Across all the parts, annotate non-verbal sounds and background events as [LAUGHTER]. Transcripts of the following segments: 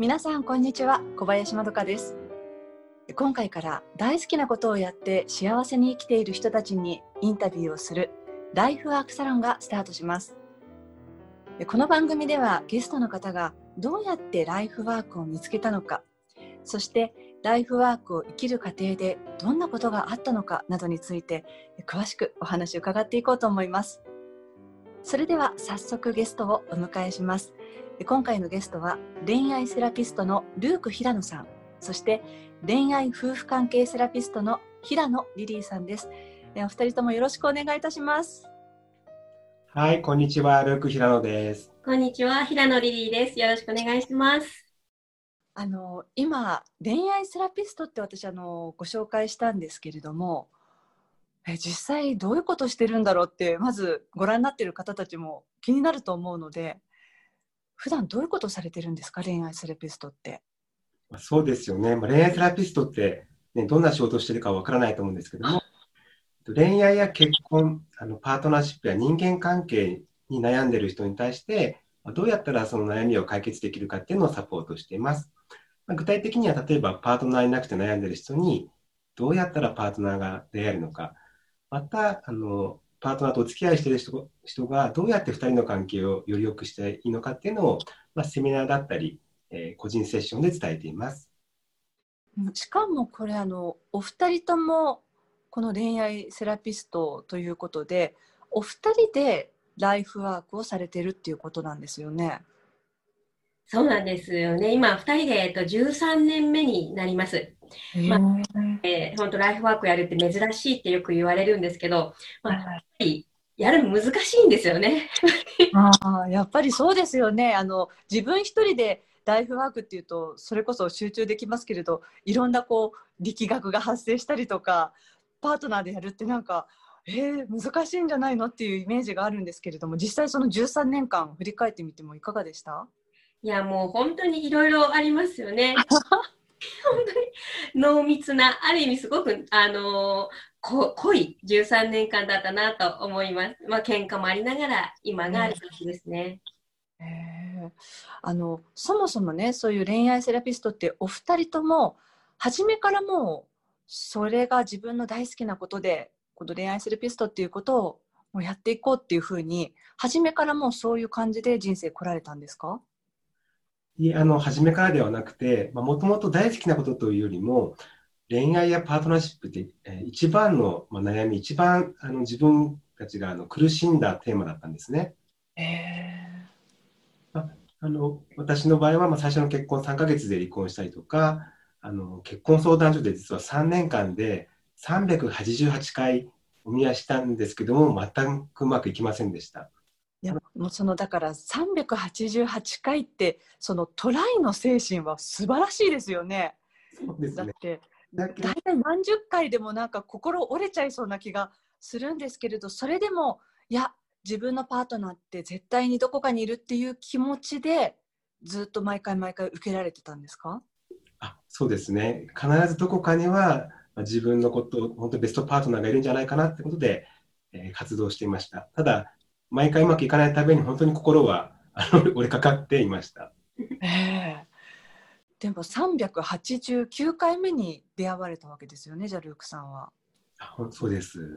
皆さんこんにちは。小林まどかです。今回から大好きなことをやって幸せに生きている人たちにインタビューをするライフワークサロンがスタートします。この番組ではゲストの方がどうやってライフワークを見つけたのかそしてライフワークを生きる過程でどんなことがあったのかなどについて詳しくお話を伺っていこうと思います。それでは早速ゲストをお迎えします。今回のゲストは恋愛セラピストのルーク平野さんそして恋愛夫婦関係セラピストの平野リリーさんです。お二人ともよろしくお願いいたします。はいこんにちはルーク平野です。こんにちは平野リリーです。よろしくお願いします。あの今恋愛セラピストって私あのご紹介したんですけれどもえ実際どういうことしてるんだろうってまずご覧になっている方たちも気になると思うので普段どういうことされてるんですか？恋愛セラピストって。そうですよね。恋愛セラピストって、ね、どんな仕事をしてるかわからないと思うんですけども、恋愛や結婚、あのパートナーシップや人間関係に悩んでる人に対して、どうやったらその悩みを解決できるかっていうのをサポートしています。具体的には例えばパートナーいなくて悩んでる人にどうやったらパートナーが出会えるのか、またあのパートナーとお付き合いしている人人がどうやって2人の関係をより良くしていいのかっていうのを、まあ、セミナーだったり、えー、個人セッションで伝えています。しかもこれあのお二人ともこの恋愛セラピストということでお二人でライフワークをされてるっていうことなんですよね。そうなんですよね。今、2人で、えっと、13年目になります。まあえー、本当、ライフワークやるって珍しいってよく言われるんですけど、まあ、やっぱりやるの難しいんですよね。[LAUGHS] あやっぱりそうですよね。あの自分一人でライフワークっていうとそれこそ集中できますけれどいろんなこう力学が発生したりとかパートナーでやるってなんかえー、難しいんじゃないのっていうイメージがあるんですけれども実際その13年間振り返ってみてもいかがでした？いや、もう本当にいろいろありますよね。[LAUGHS] [LAUGHS] 本当に濃密な、ある意味すごく、あのこ濃い13年間だったなと思います。まあ、喧嘩もありながら、今がある時ですね。えー、あのそもそもねそういう恋愛セラピストってお二人とも初めからもうそれが自分の大好きなことでこの恋愛セラピストっていうことをやっていこうっていうふうに初めからもうそういう感じで人生来られたんですか？いあの、初めからではなくて、もともと大好きなことというよりも、恋愛やパートナーシップって、えー、一番の、まあ、悩み、一番あの自分たちがあの苦しんだテーマだったんですね。えー、ああの私の場合は、まあ、最初の結婚3ヶ月で離婚したりとか、あの結婚相談所で実は3年間で388回お見合いしたんですけども、全くうまくいきませんでした。いやもうそのだから388回ってそのトライの精神は素晴らしいですよね。そうですね。だって大体何十回でもなんか心折れちゃいそうな気がするんですけれどそれでもいや自分のパートナーって絶対にどこかにいるっていう気持ちでずっと毎回毎回受けられてたんですか？あそうですね。必ずどこかには自分のこと本当ベストパートナーがいるんじゃないかなってことで、えー、活動していました。ただ毎回うまくいかないために本当に心はあの折れかかっていました。えー、でも389回目に出会われたわけですよねじゃあルークさんは。あそうです。[LAUGHS]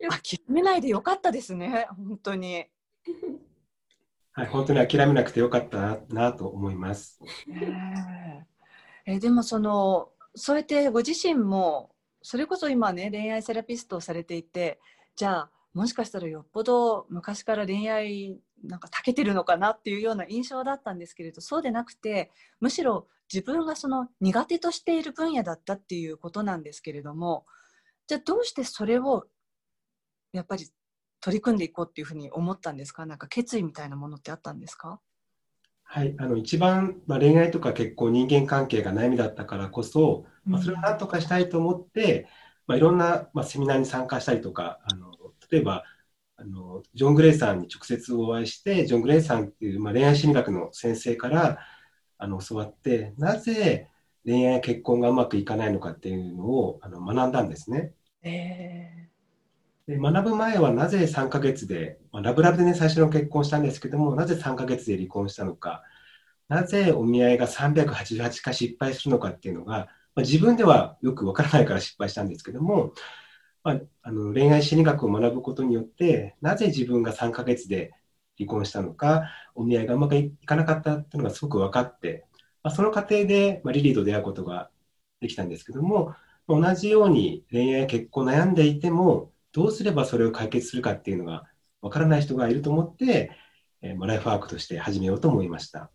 諦めないでよかったですね本当に。はい、本当に諦めなくてよかったななと思います。えー、えでもそのそうやってご自身もそれこそ今ね恋愛セラピストをされていてじゃあもしかしたらよっぽど昔から恋愛なんか長けてるのかなっていうような印象だったんですけれどそうでなくてむしろ自分がその苦手としている分野だったっていうことなんですけれどもじゃあどうしてそれをやっぱり取り組んでいこうっていうふうに思ったんですか？なんか決意みたいなものってあったんですか？はい、あの一番、まあ、恋愛とか結婚人間関係が悩みだったからこそ、まあ、それを何とかしたいと思って、まあ、いろんな、まあ、セミナーに参加したりとかあの例えば、あの、ジョン・グレイさんに直接お会いして、ジョン・グレイさんっていう、まあ、恋愛心理学の先生から、あの、教わって、なぜ恋愛や結婚がうまくいかないのかっていうのをあの学んだんですね。えー、で学ぶ前はなぜ3ヶ月で、まあ、ラブラブでね、最初の結婚したんですけども、なぜ3ヶ月で離婚したのか、なぜお見合いが388回失敗するのかっていうのが、まあ、自分ではよくわからないから失敗したんですけども、まあ、あの恋愛心理学を学ぶことによって、なぜ自分が3ヶ月で離婚したのか、お見合いがうまくいかなかったっていうのがすごく分かって、まあ、その過程で、まあ、リリーと出会うことができたんですけども、同じように恋愛結婚悩んでいても、どうすればそれを解決するかっていうのが分からない人がいると思って、えー、ライフワークとして始めようと思いました。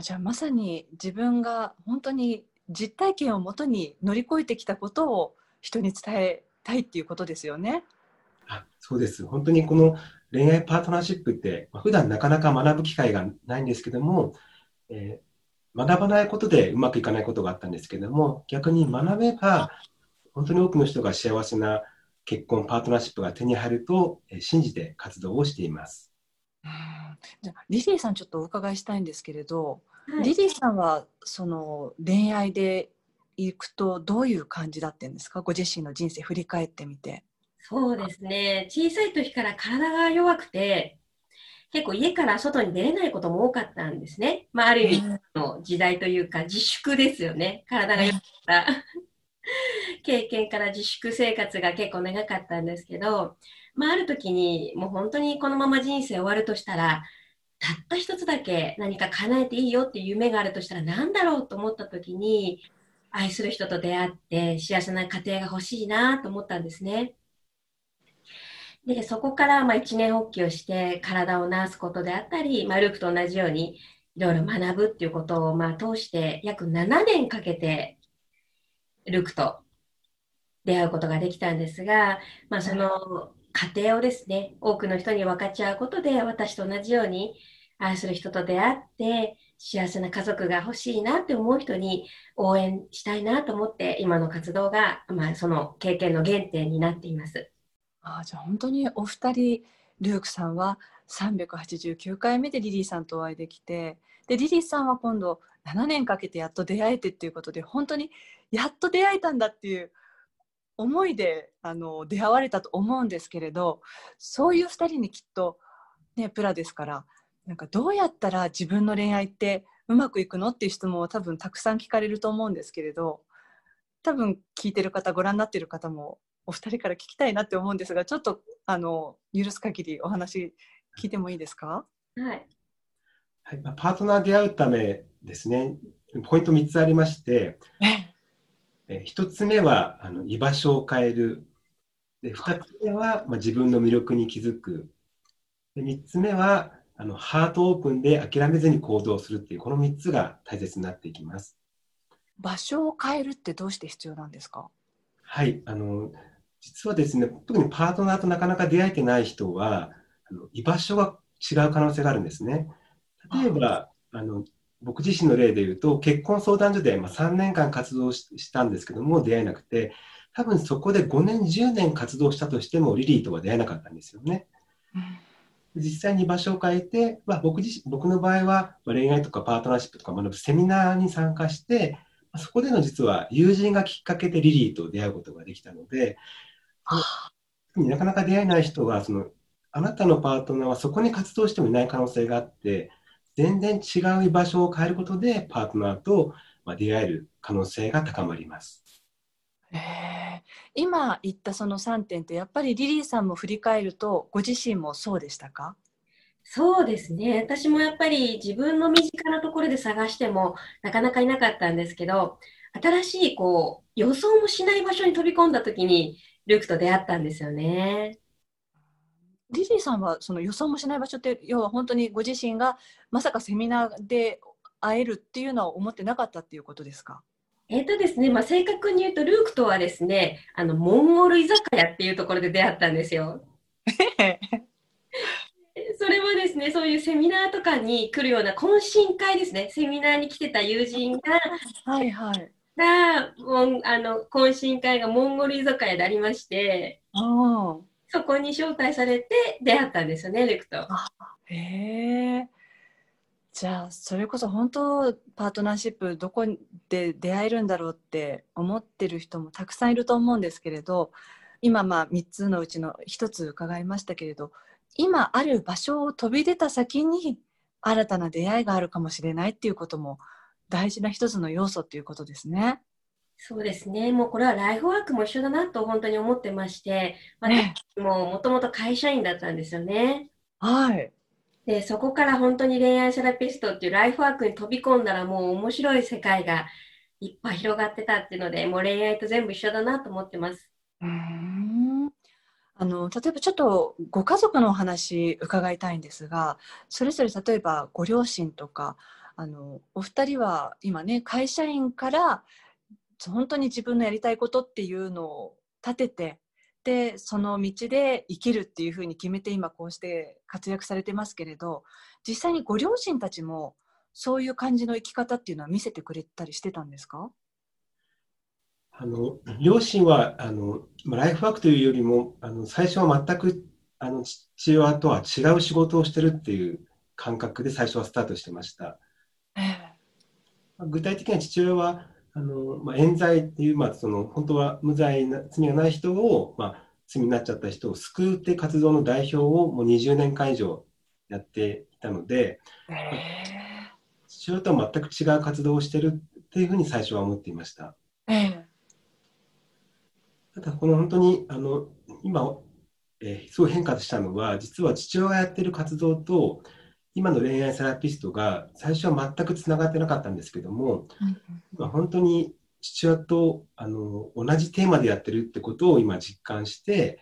じゃあまさに自分が本当に実体験をもとに乗り越えてきたことを人に伝えたいっていうことですよね。あそうです。本当にこの恋愛パートナーシップって、まあ、普段なかなか学ぶ機会がないんですけども、えー、学ばないことでうまくいかないことがあったんですけども、逆に学べば、本当に多くの人が幸せな結婚、パートナーシップが手に入ると、えー、信じて活動をしています。じゃリリーさんちょっとお伺いしたいんですけれど、はい、リリーさんはその恋愛で行くとどういう感じだったんですか？ご自身の人生振り返ってみて。そうですね。小さい時から体が弱くて結構家から外に出れないことも多かったんですね。まあ、ある意味の時代というか自粛ですよね。体が弱かった。経験から自粛生活が結構長かったんですけど、まあ、ある時にもう本当にこのまま人生終わるとしたらたった一つだけ何か叶えていいよっていう夢があるとしたら何だろうと思った時に愛する人と出会って幸せな家庭が欲しいなと思ったんですね。で、そこからまあ一年発起をして体を治すことであったり、まあ、ルークと同じようにいろいろ学ぶっていうことをまあ通して約7年かけてルークと出会うことができたんですが、まあ、その過程をですね、多くの人に分かち合うことで私と同じように愛する人と出会って幸せな家族が欲しいなって思う人に応援したいなと思って今の活動が、まあ、その経験の原点になっています。あじゃあ本当にお二人ルークさんは389回目でリリーさんとお会いできてでリリーさんは今度7年かけてやっと出会えてっていうことで本当にやっと出会えたんだっていう思いであの出会われたと思うんですけれどそういう2人にきっと、ね、プラですからなんかどうやったら自分の恋愛ってうまくいくのっていう質問を多分たくさん聞かれると思うんですけれど多分聞いてる方ご覧になってる方もお二人から聞きたいなって思うんですがちょっとあの許す限りお話聞いてもいいですか？はい、はいまあ、パートナー出会うためですね。ポイント3つありましてえ1つ目はあの居場所を変える。で2つ目は、まあ、自分の魅力に気づく。で3つ目はあのハートオープンで諦めずに行動するっていうこの3つが大切になっていきます。場所を変えるってどうして必要なんですか？はいあの実はですね特にパートナーとなかなか出会えてない人はあの居場所が違う可能性があるんですね。例えばあの僕自身の例で言うと結婚相談所で、まあ、3年間活動したんですけども出会えなくて多分そこで5年10年活動したとしてもリリーとは出会えなかったんですよね。うん実際に場所を変えて、まあ、僕自身僕の場合は恋愛とかパートナーシップとか学ぶセミナーに参加してそこでの実は友人がきっかけでリリーと出会うことができたのでなかなか出会えない人はそのあなたのパートナーはそこに活動してもいない可能性があって全然違う居場所を変えることでパートナーと出会える可能性が高まります。え今言ったその3点ってやっぱりリリーさんも振り返るとご自身もそうでしたか？そうですね。私もやっぱり自分の身近なところで探してもなかなかいなかったんですけど新しいこう予想もしない場所に飛び込んだ時にルークと出会ったんですよね。リリーさんはその予想もしない場所って要は本当にご自身がまさかセミナーで会えるっていうのは思ってなかったっていうことですか？えっ、ー、とですね、まあ、正確に言うと、ルークとはですね、あの、モンゴル居酒屋っていうところで出会ったんですよ。[LAUGHS] それはですね、そういうセミナーとかに来るような懇親会ですね、セミナーに来てた友人が、はいはい。が、もあの、懇親会がモンゴル居酒屋でありまして、あそこに招待されて出会ったんですよね、ルークと。へえ。じゃあそれこそ本当パートナーシップどこで出会えるんだろうって思ってる人もたくさんいると思うんですけれど今まあ3つのうちの1つ伺いましたけれど今ある場所を飛び出た先に新たな出会いがあるかもしれないっていうことも大事な一つの要素っていうことですね。そうですね。もうこれはライフワークも一緒だなと本当に思ってまして、私ももともと会社員だったんですよね。はい。で、そこから本当に恋愛セラピストっていうライフワークに飛び込んだらもう面白い世界がいっぱい広がってたっていうので、もう恋愛と全部一緒だなと思ってます。うんあの例えばちょっとご家族のお話伺いたいんですがそれぞれ例えばご両親とかあのお二人は今ね会社員から本当に自分のやりたいことっていうのを立ててでその道で生きるっていうふうに決めて今こうして活躍されてますけれど実際にご両親たちもそういう感じの生き方っていうのは見せてくれたりしてたんですか？あの両親はあのライフワークというよりもあの最初は全くあの父親とは違う仕事をしてるっていう感覚で最初はスタートしてました。具体的には父親はあの、まあ、冤罪っていう、まあ、その本当は無罪な罪がない人を、まあ、罪になっちゃった人を救うって活動の代表をもう20年間以上やっていたので、父親とは全く違う活動をしてるっていうふうに最初は思っていました。ただこの本当にあの今、えー、すごい変化したのは実は父親がやってる活動と今の恋愛セラピストが最初は全くつながってなかったんですけども、まあ、本当に父親とあの同じテーマでやってるってことを今実感して、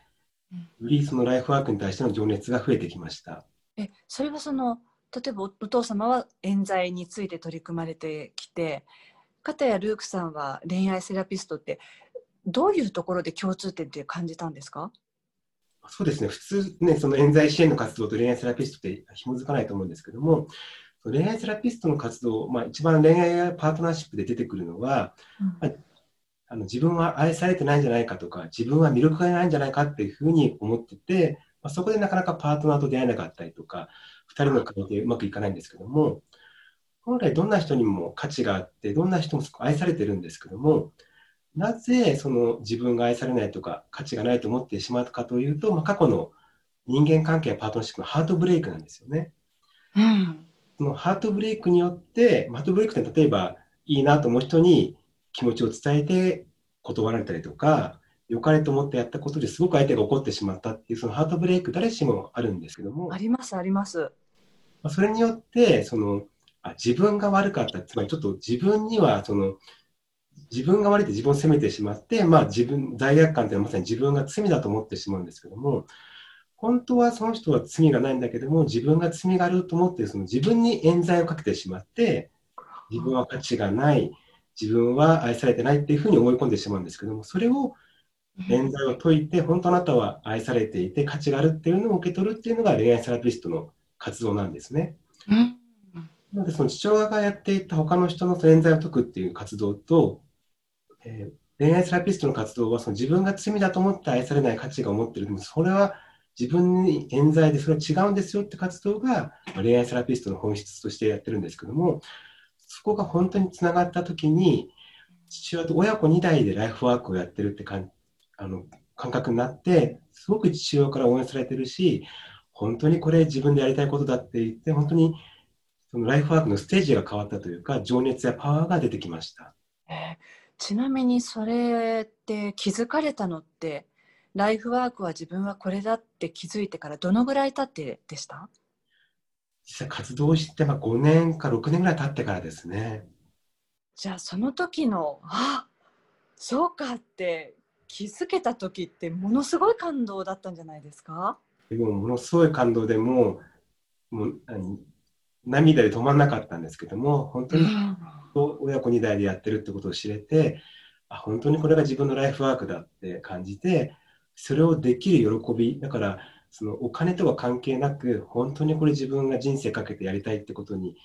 よりそのライフワークに対しての情熱が増えてきました。えそれはその例えばお父様は冤罪について取り組まれてきて片やルークさんは恋愛セラピストってどういうところで共通点って感じたんですか？そうですね、普通ね、その冤罪支援の活動と恋愛セラピストって紐づかないと思うんですけども、恋愛セラピストの活動、まあ、一番恋愛パートナーシップで出てくるのは、うん、あの自分は愛されてないんじゃないかとか、自分は魅力がないんじゃないかっていうふうに思ってて、まあ、そこでなかなかパートナーと出会えなかったりとか、2人の関係うまくいかないんですけども、本来どんな人にも価値があって、どんな人も愛されてるんですけども、なぜその自分が愛されないとか価値がないと思ってしまうかというと、まあ、過去の人間関係やパートナーシップのハートブレイクなんですよね。うん、そのハートブレイクによって、ハートブレイクって例えばいいなと思う人に気持ちを伝えて断られたりとか、良かれと思ってやったことですごく相手が怒ってしまったっていうそのハートブレイク誰しもあるんですけども。ありますあります。それによってそのあ自分が悪かった、つまりちょっと自分にはその自分が悪いって自分を責めてしまって、まあ、自分罪悪感というのはまさに自分が罪だと思ってしまうんですけども本当はその人は罪がないんだけども自分が罪があると思ってその自分に冤罪をかけてしまって自分は価値がない自分は愛されてないっていうふうに思い込んでしまうんですけどもそれを冤罪を解いて本当あなたは愛されていて価値があるっていうのを受け取るっていうのが恋愛セラピストの活動なんですね。なのでその父親がやっていた他の人の冤罪を解くっていう活動とえー、恋愛セラピストの活動はその自分が罪だと思って愛されない価値が思ってる。でもそれは自分に冤罪でそれは違うんですよって活動がま恋愛セラピストの本質としてやってるんですけどもそこが本当につながった時に父親と親子2代でライフワークをやってるってかんあの感覚になってすごく父親から応援されてるし本当にこれ自分でやりたいことだって言って本当にそのライフワークのステージが変わったというか情熱やパワーが出てきました。えーちなみにそれって気づかれたのってライフワークは自分はこれだって気づいてからどのぐらい経ってでした？実際活動してまあ5年か6年ぐらい経ってからですね。じゃあその時のあそうかって気づけた時ってものすごい感動だったんじゃないですか？でもものすごい感動でももう涙で止まんなかったんですけども本当に、親子2代でやってるってことを知れてあ本当にこれが自分のライフワークだって感じてそれをできる喜びだからそのお金とは関係なく本当にこれ自分が人生かけてやりたいってことに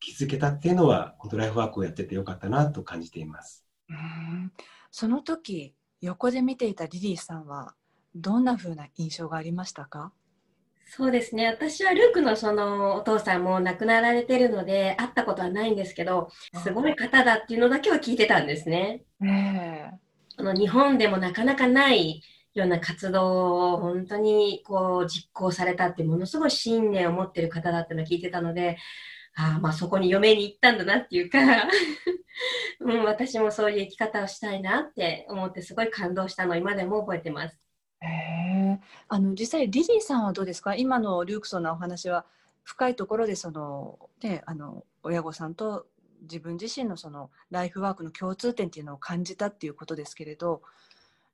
気づけたっていうのは本当ライフワークをやっててよかったなと感じています。うん。その時横で見ていたリリーさんはどんな風な印象がありましたか？そうですね。私はルークのそのお父さんも亡くなられてるので、会ったことはないんですけど、すごい方だっていうのだけは聞いてたんですね。えー、の日本でもなかなかないいろんな活動を本当にこう実行されたってものすごい信念を持ってる方だってのを聞いてたので、ああ、まあそこに嫁に行ったんだなっていうか [LAUGHS] うん、私もそういう生き方をしたいなって思ってすごい感動したのを今でも覚えてます。へあの実際リリーさんはどうですか？今のリュークソンのお話は深いところでその、ね、あの親御さんと自分自身のそのライフワークの共通点っていうのを感じたっていうことですけれど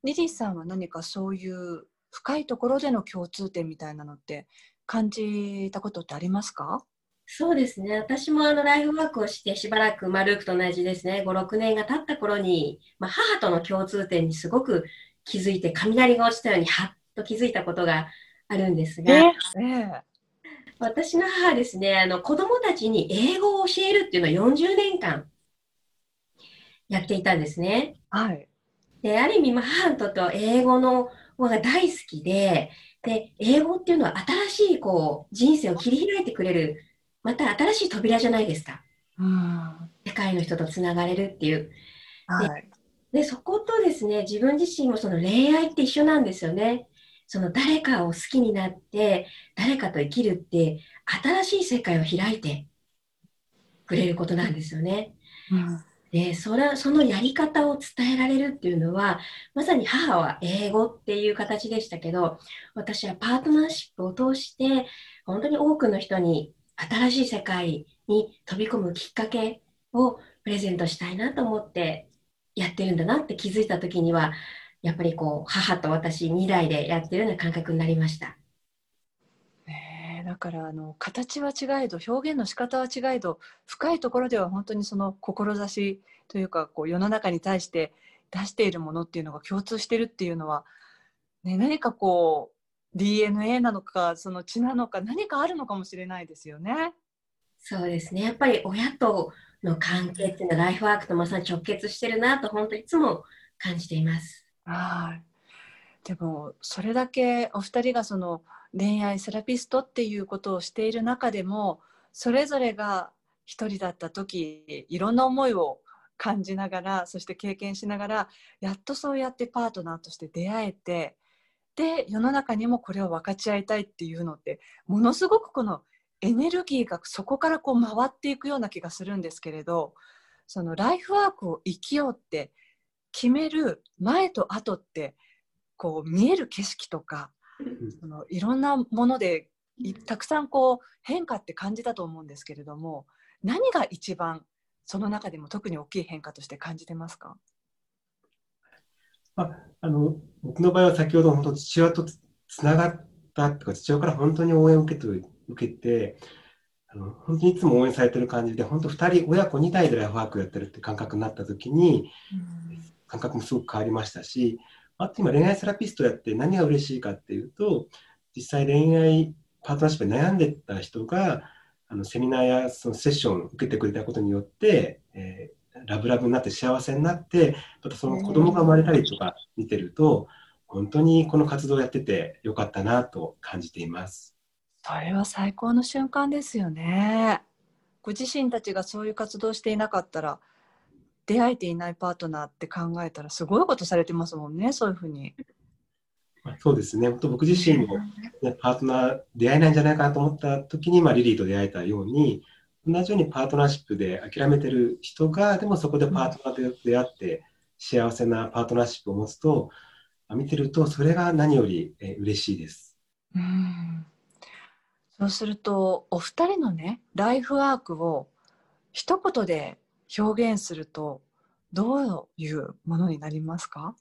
リリーさんは何かそういう深いところでの共通点みたいなのって感じたことってありますか？そうですね。私もあのライフワークをしてしばらく、まあ、ルークと同じですね、5、6年が経った頃に、まあ、母との共通点にすごく気づいて、雷が落ちたようにはっと気づいたことがあるんですが、えー、私の母はですね、あの子供たちに英語を教えるっていうのを40年間やっていたんですね。はい。で、ある意味、まあ、母にとっては英語の方が大好きで、で、英語っていうのは新しいこう人生を切り開いてくれるまた新しい扉じゃないですか。うん、世界の人とつながれるっていう。はい、でそことですね、自分自身もその恋愛って一緒なんですよね。その誰かを好きになって、誰かと生きるって、新しい世界を開いてくれることなんですよね。うん、でそれそのやり方を伝えられるっていうのは、まさに母は英語っていう形でしたけど、私はパートナーシップを通して、本当に多くの人に新しい世界に飛び込むきっかけをプレゼントしたいなと思ってやってるんだなって気づいた時にはやっぱりこう母と私2代でやってるような感覚になりました。ね、だからあの形は違えど表現の仕方は違えど深いところでは本当にその志というかこう世の中に対して出しているものっていうのが共通してるっていうのは、ね、何かこう DNA なのかその血なのか何かあるのかもしれないですよね。そうですねやっぱり親との関係っていうのはライフワークとまさに直結してるなと本当いつも感じています。はいでもそれだけお二人がその恋愛セラピストっていうことをしている中でもそれぞれが一人だった時いろんな思いを感じながらそして経験しながらやっとそうやってパートナーとして出会えてで世の中にもこれを分かち合いたいっていうのってものすごくこのエネルギーがそこからこう回っていくような気がするんですけれどそのライフワークを生きようって決める前と後ってこう見える景色とかそのいろんなものでたくさんこう変化って感じたと思うんですけれども何が一番その中でも特に大きい変化として感じてますか？まあ、あの僕の場合は先ほど本当父親とつながったとか父親から本当に応援を受けて受けてあの本当にいつも応援されてる感じで本当2人親子2代でライフワークやってるって感覚になった時に、うん、感覚もすごく変わりましたしあと今恋愛セラピストやって何が嬉しいかっていうと実際恋愛パートナーシップで悩んでた人があのセミナーやそのセッションを受けてくれたことによって、えーラブラブになって幸せになって、またその子供が生まれたりとか見てると、本当にこの活動をやっててよかったなと感じています。それは最高の瞬間ですよね。ご自身たちがそういう活動をしていなかったら、出会えていないパートナーって考えたらすごいことされてますもんね、そういうふうに。そうですね、僕自身も、ね、パートナー出会えないんじゃないかなと思った時に、まあ、リリーと出会えたように、同じようにパートナーシップで諦めてる人が、でもそこでパートナーと出会って、幸せなパートナーシップを持つと、見てると、それが何より嬉しいです。うんそうすると、お二人のね、ライフワークを一言で表現すると、どういうものになりますか？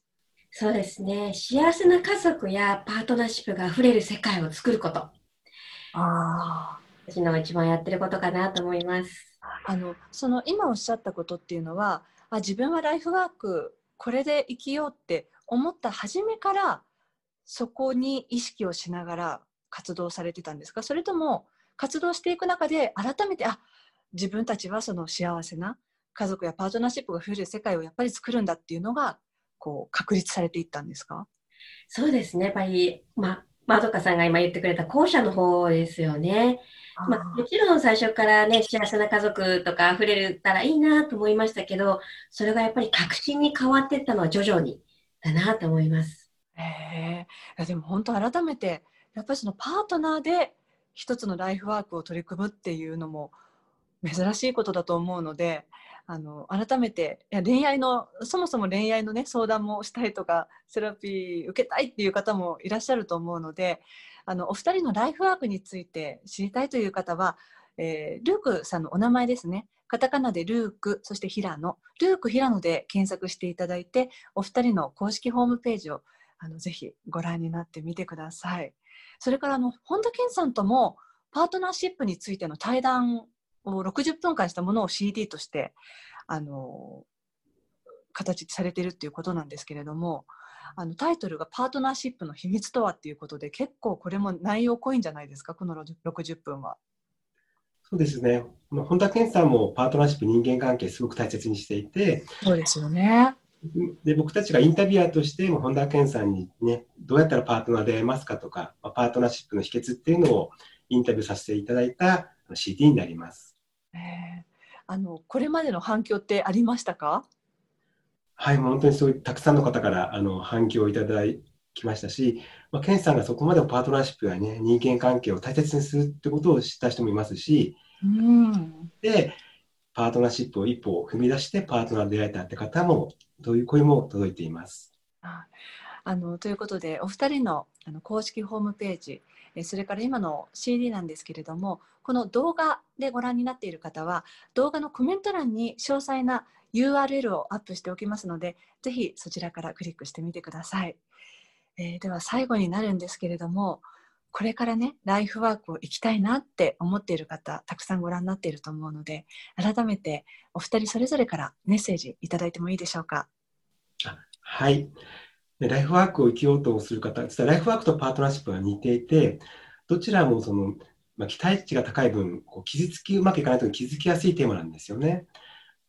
そうですね。幸せな家族やパートナーシップが溢れる世界を作ること。ああ。私の一番やってることかなと思います。あのその今おっしゃったことっていうのはあ自分はライフワークこれで生きようって思った初めからそこに意識をしながら活動されてたんですか？それとも活動していく中で改めてあ自分たちはその幸せな家族やパートナーシップが増える世界をやっぱり作るんだっていうのがこう確立されていったんですか？そうですね。やっぱり、ままどかさんが今言ってくれた後者の方ですよね。まあ、もちろん最初からね、幸せな家族とか溢れたらいいなと思いましたけど、それがやっぱり確信に変わっていったのは徐々にだなと思います。へえでも本当改めてやっぱりそのパートナーで一つのライフワークを取り組むっていうのも珍しいことだと思うのであの改めていや恋愛のそもそも恋愛のね相談もしたいとかセラピー受けたいっていう方もいらっしゃると思うのであのお二人のライフワークについて知りたいという方は、えー、ルークさんのお名前ですねカタカナでルークそして平野ルーク平野で検索していただいてお二人の公式ホームページをあのぜひご覧になってみてください。それからあの本田健さんともパートナーシップについての対談を60分間したものを CD としてあの形されてるっていうことなんですけれどもあのタイトルが「パートナーシップの秘密とは」っていうことで結構これも内容濃いんじゃないですか？この60分は。そうですね。本田健さんもパートナーシップ人間関係すごく大切にしていて、そうですよね。で僕たちがインタビュアーとしても本田健さんにね、どうやったらパートナーで会えますかとか、パートナーシップの秘訣っていうのをインタビューさせていただいた CD になります。えー、あのこれまでの反響ってありましたか？はい、本当にそういうたくさんの方からあの反響をいただきましたし、まあ、ケンさんがそこまでパートナーシップやね、人間関係を大切にするってことを知った人もいますし、うん、で、パートナーシップを一歩踏み出してパートナーで出会えたって方も、どういう声も届いています。あのということで、お二人のあの公式ホームページ、それから今の CD なんですけれども、この動画でご覧になっている方は、動画のコメント欄に詳細な URL をアップしておきますので、ぜひそちらからクリックしてみてください。えー、では最後になるんですけれども、これからね、ライフワークを行きたいなって思っている方、たくさんご覧になっていると思うので、改めてお二人それぞれからメッセージいただいてもいいでしょうか？はい。ライフワークを生きようとする方、実はライフワークとパートナーシップが似ていて、どちらもその、まあ、期待値が高い分、こう傷つき、うまくいかないと気づきやすいテーマなんですよね。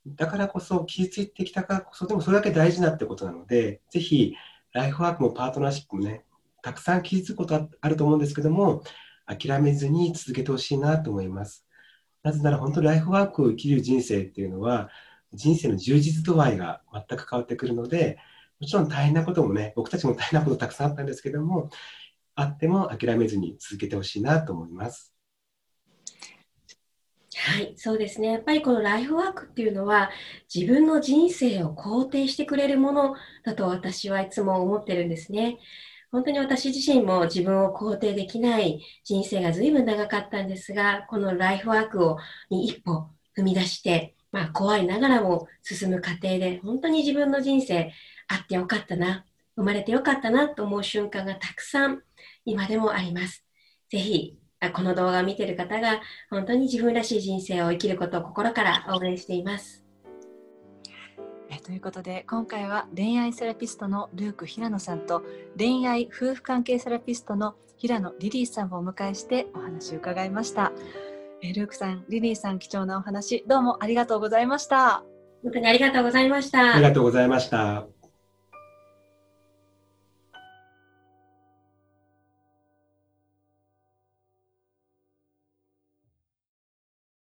だからこそ、傷ついてきたからこそ、でもそれだけ大事なってことなので、ぜひ、ライフワークもパートナーシップもね、たくさん傷つくことあると思うんですけども、諦めずに続けてほしいなと思います。なぜなら本当にライフワークを生きる人生っていうのは、人生の充実度合いが全く変わってくるので、もちろん大変なこともね、僕たちも大変なことたくさんあったんですけども、あっても諦めずに続けてほしいなと思います。はい、そうですね。やっぱりこのライフワークっていうのは自分の人生を肯定してくれるものだと私はいつも思ってるんですね。本当に私自身も自分を肯定できない人生が随分長かったんですが、このライフワークをに一歩踏み出して、まあ怖いながらも進む過程で本当に自分の人生あってよかったな、生まれてよかったなと思う瞬間がたくさん今でもあります。ぜひこの動画を見ている方が本当に自分らしい人生を生きることを心から応援しています。えということで今回は恋愛セラピストのルーク平野さんと恋愛夫婦関係セラピストの平野リリーさんをお迎えしてお話を伺いました。えルークさん、リリーさん貴重なお話どうもありがとうございました。本当にありがとうございました。ありがとうございました。